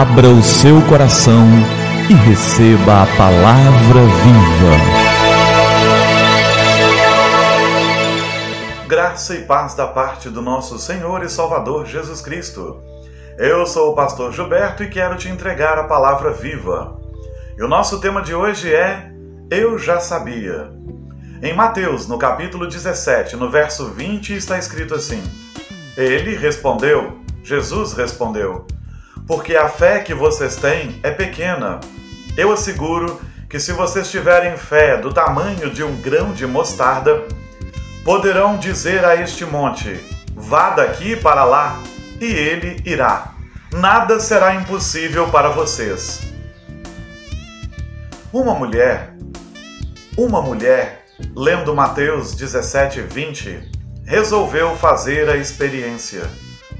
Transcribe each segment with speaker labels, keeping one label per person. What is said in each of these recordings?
Speaker 1: Abra o seu coração e receba a palavra viva.
Speaker 2: Graça e paz da parte do nosso Senhor e Salvador Jesus Cristo. Eu sou o pastor Gilberto e quero te entregar a palavra viva. E o nosso tema de hoje é Eu já sabia. Em Mateus, no capítulo 17, no verso 20, está escrito assim: Ele respondeu, Jesus respondeu: porque a fé que vocês têm é pequena. Eu asseguro que se vocês tiverem fé do tamanho de um grão de mostarda, poderão dizer a este monte: vá daqui para lá, e ele irá. Nada será impossível para vocês. Uma mulher, uma mulher, lendo Mateus 17, 20, resolveu fazer a experiência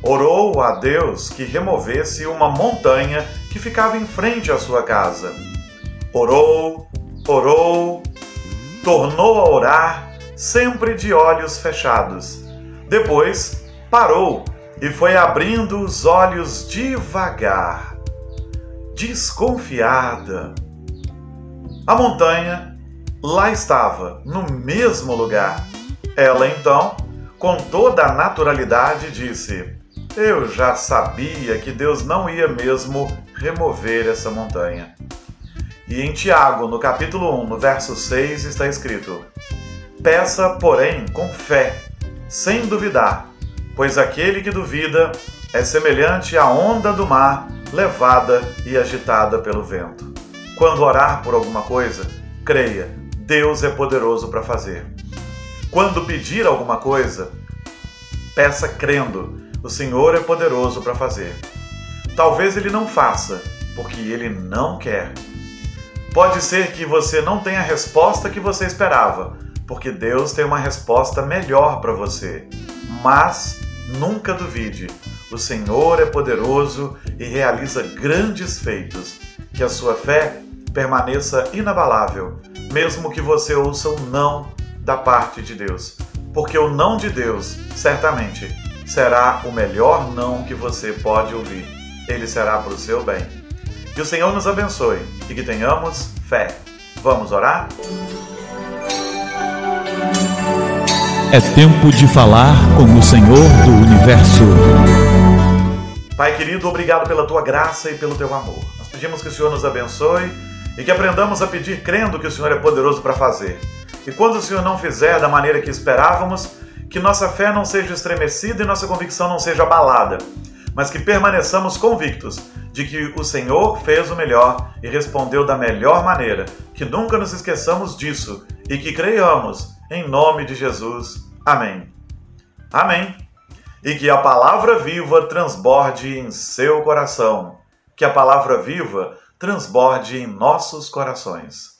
Speaker 2: orou a Deus que removesse uma montanha que ficava em frente à sua casa. Orou, orou, tornou a orar, sempre de olhos fechados. Depois parou e foi abrindo os olhos devagar, desconfiada. A montanha lá estava, no mesmo lugar. Ela então, com toda a naturalidade, disse: eu já sabia que Deus não ia mesmo remover essa montanha. E em Tiago, no capítulo 1, no verso 6, está escrito: Peça, porém, com fé, sem duvidar, pois aquele que duvida é semelhante à onda do mar, levada e agitada pelo vento. Quando orar por alguma coisa, creia, Deus é poderoso para fazer. Quando pedir alguma coisa, peça crendo o Senhor é poderoso para fazer. Talvez ele não faça, porque ele não quer. Pode ser que você não tenha a resposta que você esperava, porque Deus tem uma resposta melhor para você. Mas nunca duvide, o Senhor é poderoso e realiza grandes feitos. Que a sua fé permaneça inabalável, mesmo que você ouça o não da parte de Deus. Porque o não de Deus, certamente, será o melhor não que você pode ouvir. Ele será para o seu bem. Que o Senhor nos abençoe e que tenhamos fé. Vamos orar?
Speaker 1: É tempo de falar com o Senhor do universo.
Speaker 2: Pai querido, obrigado pela tua graça e pelo teu amor. Nós pedimos que o Senhor nos abençoe e que aprendamos a pedir crendo que o Senhor é poderoso para fazer. E quando o Senhor não fizer da maneira que esperávamos, que nossa fé não seja estremecida e nossa convicção não seja abalada, mas que permaneçamos convictos de que o Senhor fez o melhor e respondeu da melhor maneira, que nunca nos esqueçamos disso e que creiamos em nome de Jesus. Amém. Amém. E que a palavra viva transborde em seu coração, que a palavra viva transborde em nossos corações.